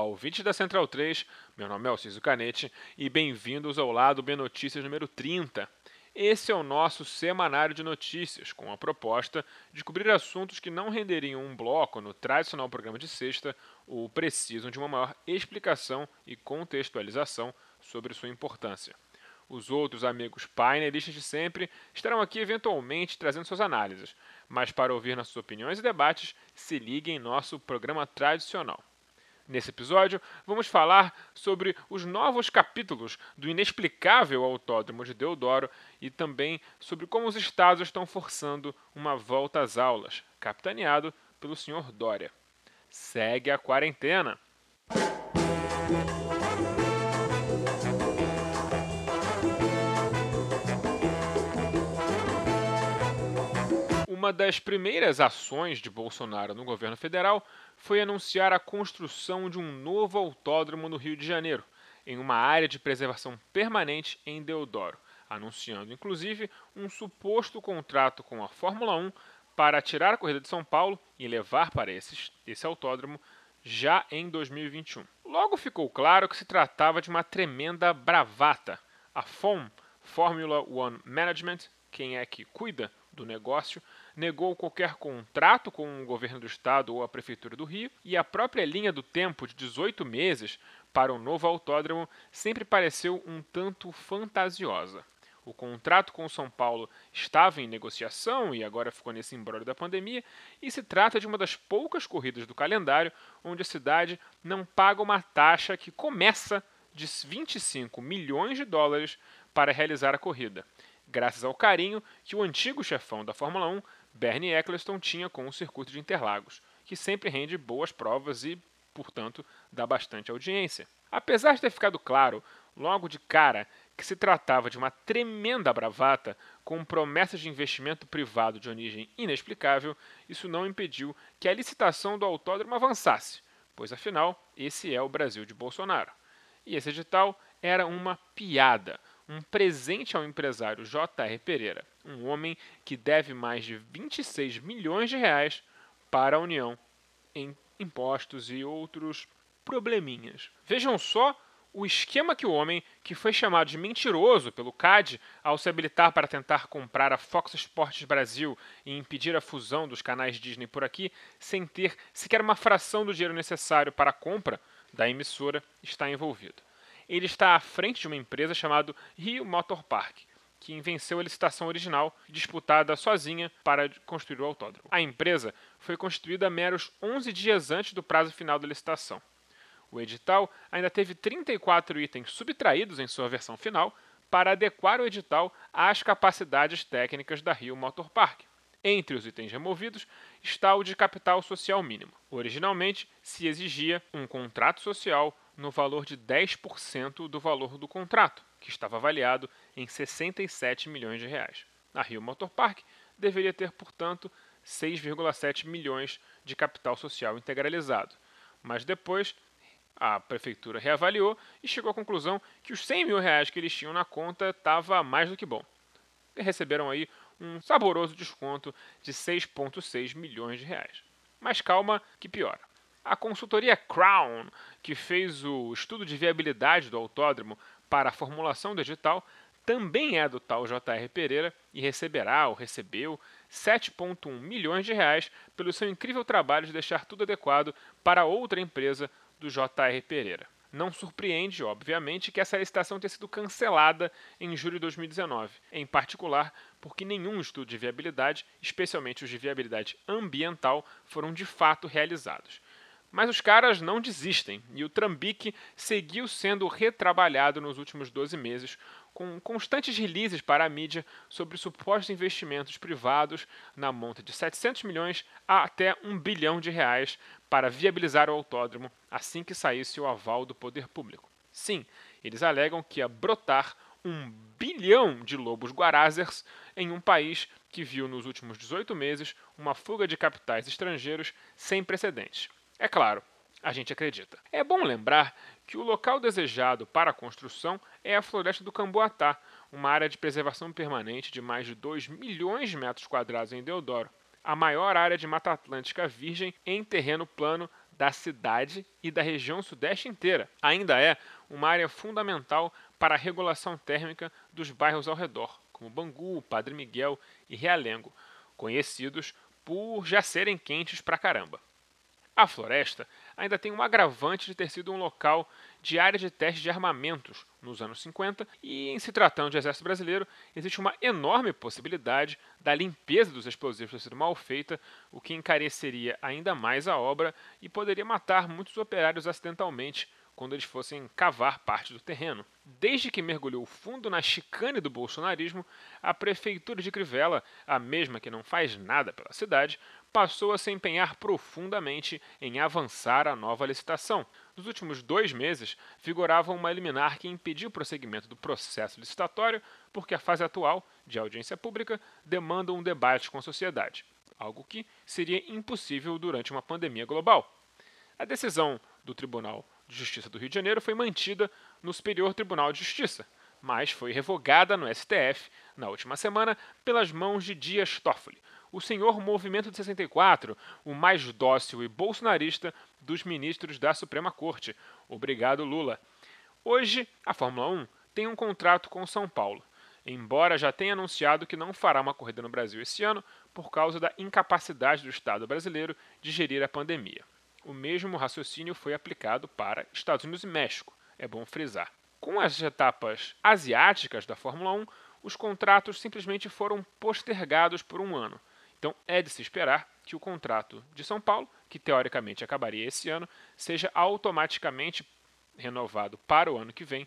Olá, ouvintes da Central 3, meu nome é Alciso Canete e bem-vindos ao Lado B Notícias número 30. Esse é o nosso semanário de notícias, com a proposta de cobrir assuntos que não renderiam um bloco no tradicional programa de sexta ou precisam de uma maior explicação e contextualização sobre sua importância. Os outros amigos painelistas de sempre estarão aqui eventualmente trazendo suas análises, mas para ouvir nossas opiniões e debates, se ligue em nosso programa tradicional. Nesse episódio, vamos falar sobre os novos capítulos do inexplicável Autódromo de Deodoro e também sobre como os estados estão forçando uma volta às aulas, capitaneado pelo Sr. Dória. Segue a quarentena! Uma das primeiras ações de Bolsonaro no governo federal foi anunciar a construção de um novo autódromo no Rio de Janeiro, em uma área de preservação permanente em Deodoro, anunciando inclusive um suposto contrato com a Fórmula 1 para tirar a corrida de São Paulo e levar para esses, esse autódromo já em 2021. Logo ficou claro que se tratava de uma tremenda bravata. A FOM, Formula One Management, quem é que cuida do negócio, negou qualquer contrato com o governo do estado ou a prefeitura do Rio, e a própria linha do tempo de 18 meses para o novo autódromo sempre pareceu um tanto fantasiosa. O contrato com o São Paulo estava em negociação e agora ficou nesse embrólio da pandemia, e se trata de uma das poucas corridas do calendário onde a cidade não paga uma taxa que começa de 25 milhões de dólares para realizar a corrida graças ao carinho que o antigo chefão da Fórmula 1, Bernie Eccleston, tinha com o circuito de Interlagos, que sempre rende boas provas e, portanto, dá bastante audiência. Apesar de ter ficado claro, logo de cara, que se tratava de uma tremenda bravata com promessas de investimento privado de origem inexplicável, isso não impediu que a licitação do autódromo avançasse, pois afinal, esse é o Brasil de Bolsonaro. E esse edital era uma piada um presente ao empresário J.R. Pereira, um homem que deve mais de 26 milhões de reais para a União em impostos e outros probleminhas. Vejam só o esquema que o homem, que foi chamado de mentiroso pelo CAD ao se habilitar para tentar comprar a Fox Sports Brasil e impedir a fusão dos canais Disney por aqui, sem ter sequer uma fração do dinheiro necessário para a compra da emissora, está envolvido ele está à frente de uma empresa chamada Rio Motor Park, que venceu a licitação original disputada sozinha para construir o autódromo. A empresa foi constituída meros 11 dias antes do prazo final da licitação. O edital ainda teve 34 itens subtraídos em sua versão final para adequar o edital às capacidades técnicas da Rio Motor Park. Entre os itens removidos está o de capital social mínimo. Originalmente se exigia um contrato social no valor de 10% do valor do contrato, que estava avaliado em 67 milhões de reais. A Rio Motor Park deveria ter, portanto, 6,7 milhões de capital social integralizado. Mas depois a prefeitura reavaliou e chegou à conclusão que os 100 mil reais que eles tinham na conta estava mais do que bom. E receberam aí um saboroso desconto de 6,6 milhões de reais. Mas calma que piora. A consultoria Crown, que fez o estudo de viabilidade do autódromo para a formulação do edital, também é do tal J.R. Pereira e receberá ou recebeu 7,1 milhões de reais pelo seu incrível trabalho de deixar tudo adequado para outra empresa do J.R. Pereira. Não surpreende, obviamente, que essa licitação tenha sido cancelada em julho de 2019, em particular porque nenhum estudo de viabilidade, especialmente os de viabilidade ambiental, foram de fato realizados. Mas os caras não desistem e o Trambique seguiu sendo retrabalhado nos últimos 12 meses, com constantes releases para a mídia sobre supostos investimentos privados na monta de 700 milhões a até 1 bilhão de reais para viabilizar o autódromo assim que saísse o aval do poder público. Sim, eles alegam que ia brotar um bilhão de lobos guarazers em um país que viu nos últimos 18 meses uma fuga de capitais estrangeiros sem precedentes. É claro, a gente acredita. É bom lembrar que o local desejado para a construção é a floresta do Camboatá, uma área de preservação permanente de mais de 2 milhões de metros quadrados em Deodoro, a maior área de Mata Atlântica virgem em terreno plano da cidade e da região sudeste inteira. Ainda é uma área fundamental para a regulação térmica dos bairros ao redor, como Bangu, Padre Miguel e Realengo, conhecidos por já serem quentes pra caramba. A floresta ainda tem um agravante de ter sido um local de área de teste de armamentos nos anos 50 e, em se tratando de exército brasileiro, existe uma enorme possibilidade da limpeza dos explosivos ter sido mal feita, o que encareceria ainda mais a obra e poderia matar muitos operários acidentalmente quando eles fossem cavar parte do terreno. Desde que mergulhou fundo na chicane do bolsonarismo, a prefeitura de Crivella, a mesma que não faz nada pela cidade, passou a se empenhar profundamente em avançar a nova licitação. Nos últimos dois meses, vigorava uma liminar que impediu o prosseguimento do processo licitatório, porque a fase atual, de audiência pública, demanda um debate com a sociedade, algo que seria impossível durante uma pandemia global. A decisão do Tribunal de Justiça do Rio de Janeiro foi mantida no Superior Tribunal de Justiça, mas foi revogada no STF na última semana pelas mãos de Dias Toffoli, o senhor Movimento de 64, o mais dócil e bolsonarista dos ministros da Suprema Corte. Obrigado, Lula. Hoje, a Fórmula 1 tem um contrato com São Paulo, embora já tenha anunciado que não fará uma corrida no Brasil esse ano por causa da incapacidade do Estado brasileiro de gerir a pandemia. O mesmo raciocínio foi aplicado para Estados Unidos e México, é bom frisar. Com as etapas asiáticas da Fórmula 1, os contratos simplesmente foram postergados por um ano. Então é de se esperar que o contrato de São Paulo, que teoricamente acabaria esse ano, seja automaticamente renovado para o ano que vem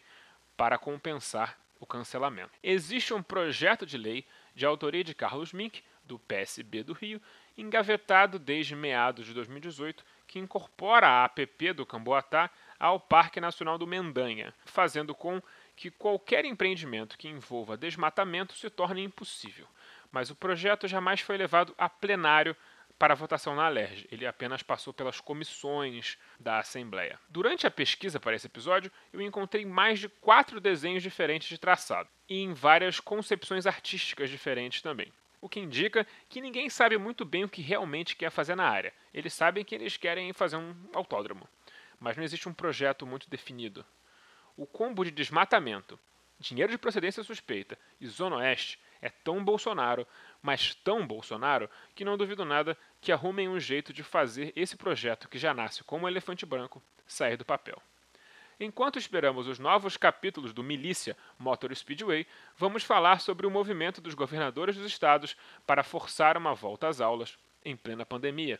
para compensar o cancelamento. Existe um projeto de lei de autoria de Carlos Mink, do PSB do Rio, engavetado desde meados de 2018, que incorpora a APP do Camboatá ao Parque Nacional do Mendanha, fazendo com que qualquer empreendimento que envolva desmatamento se torne impossível. Mas o projeto jamais foi levado a plenário para votação na Alerj. Ele apenas passou pelas comissões da Assembleia. Durante a pesquisa para esse episódio, eu encontrei mais de quatro desenhos diferentes de traçado, e em várias concepções artísticas diferentes também o que indica que ninguém sabe muito bem o que realmente quer fazer na área. Eles sabem que eles querem fazer um autódromo, mas não existe um projeto muito definido. O combo de desmatamento, dinheiro de procedência suspeita e Zona Oeste é tão Bolsonaro, mas tão Bolsonaro, que não duvido nada que arrumem um jeito de fazer esse projeto que já nasce como um elefante branco sair do papel. Enquanto esperamos os novos capítulos do Milícia Motor Speedway, vamos falar sobre o movimento dos governadores dos estados para forçar uma volta às aulas em plena pandemia.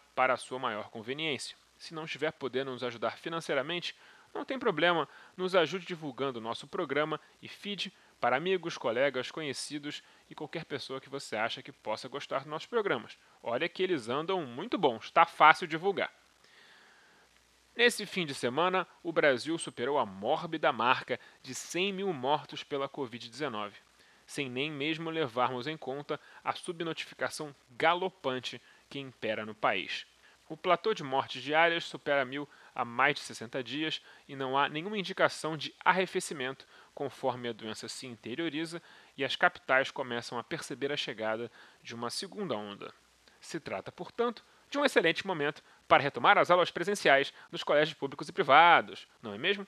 para a sua maior conveniência. Se não estiver podendo nos ajudar financeiramente, não tem problema, nos ajude divulgando o nosso programa e feed para amigos, colegas, conhecidos e qualquer pessoa que você acha que possa gostar dos nossos programas. Olha que eles andam muito bons, está fácil divulgar. Nesse fim de semana, o Brasil superou a mórbida marca de 100 mil mortos pela Covid-19, sem nem mesmo levarmos em conta a subnotificação galopante que impera no país. O platô de mortes diárias supera mil há mais de 60 dias e não há nenhuma indicação de arrefecimento conforme a doença se interioriza e as capitais começam a perceber a chegada de uma segunda onda. Se trata, portanto, de um excelente momento para retomar as aulas presenciais nos colégios públicos e privados, não é mesmo?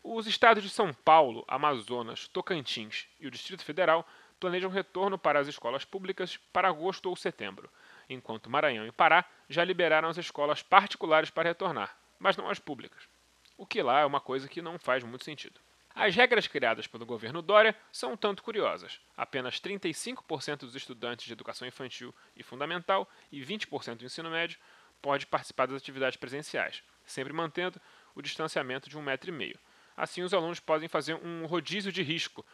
Os estados de São Paulo, Amazonas, Tocantins e o Distrito Federal planejam retorno para as escolas públicas para agosto ou setembro enquanto Maranhão e Pará já liberaram as escolas particulares para retornar, mas não as públicas. O que lá é uma coisa que não faz muito sentido. As regras criadas pelo governo Dória são um tanto curiosas. Apenas 35% dos estudantes de educação infantil e fundamental e 20% do ensino médio pode participar das atividades presenciais, sempre mantendo o distanciamento de um metro e meio. Assim, os alunos podem fazer um rodízio de risco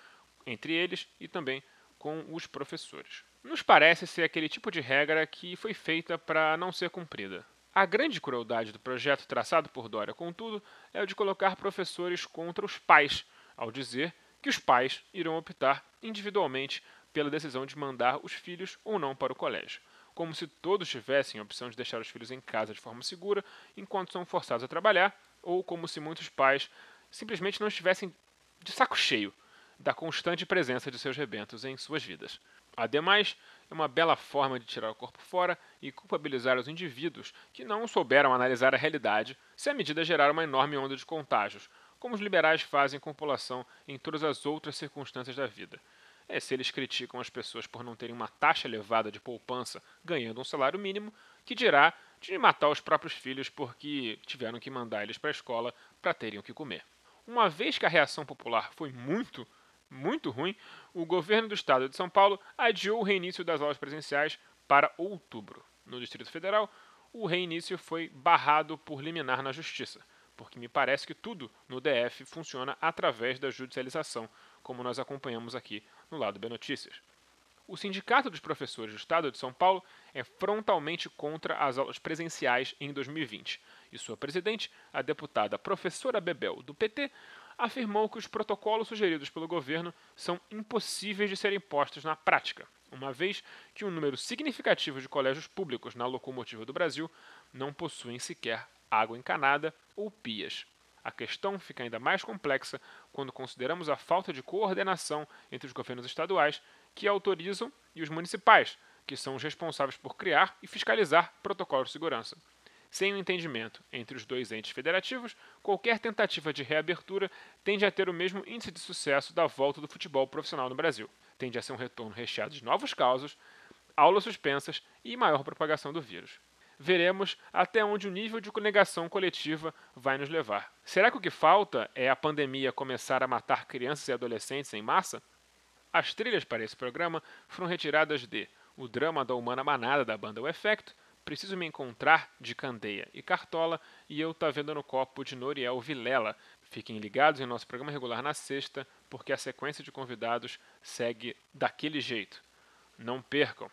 entre eles e também com os professores. Nos parece ser aquele tipo de regra que foi feita para não ser cumprida. A grande crueldade do projeto traçado por Dória, contudo, é o de colocar professores contra os pais, ao dizer que os pais irão optar individualmente pela decisão de mandar os filhos ou não para o colégio, como se todos tivessem a opção de deixar os filhos em casa de forma segura enquanto são forçados a trabalhar, ou como se muitos pais simplesmente não estivessem de saco cheio da constante presença de seus rebentos em suas vidas. Ademais, é uma bela forma de tirar o corpo fora e culpabilizar os indivíduos que não souberam analisar a realidade se a medida gerar uma enorme onda de contágios, como os liberais fazem com a população em todas as outras circunstâncias da vida. É se eles criticam as pessoas por não terem uma taxa elevada de poupança ganhando um salário mínimo, que dirá de matar os próprios filhos porque tiveram que mandar eles para a escola para terem o que comer. Uma vez que a reação popular foi muito muito ruim, o governo do estado de São Paulo adiou o reinício das aulas presenciais para outubro. No Distrito Federal, o reinício foi barrado por liminar na justiça, porque me parece que tudo no DF funciona através da judicialização, como nós acompanhamos aqui no lado B Notícias. O Sindicato dos Professores do Estado de São Paulo é frontalmente contra as aulas presenciais em 2020, e sua presidente, a deputada professora Bebel, do PT, afirmou que os protocolos sugeridos pelo governo são impossíveis de serem postos na prática, uma vez que um número significativo de colégios públicos na locomotiva do Brasil não possuem sequer água encanada ou pias. A questão fica ainda mais complexa quando consideramos a falta de coordenação entre os governos estaduais que autorizam e os municipais, que são os responsáveis por criar e fiscalizar protocolos de segurança. Sem o um entendimento entre os dois entes federativos, qualquer tentativa de reabertura tende a ter o mesmo índice de sucesso da volta do futebol profissional no Brasil. Tende a ser um retorno recheado de novos casos, aulas suspensas e maior propagação do vírus. Veremos até onde o nível de negação coletiva vai nos levar. Será que o que falta é a pandemia começar a matar crianças e adolescentes em massa? As trilhas para esse programa foram retiradas de O Drama da Humana Manada da banda O Efecto, Preciso Me Encontrar, de Candeia e Cartola, e Eu Tá Vendo no Copo, de Noriel Vilela. Fiquem ligados em nosso programa regular na sexta, porque a sequência de convidados segue daquele jeito. Não percam!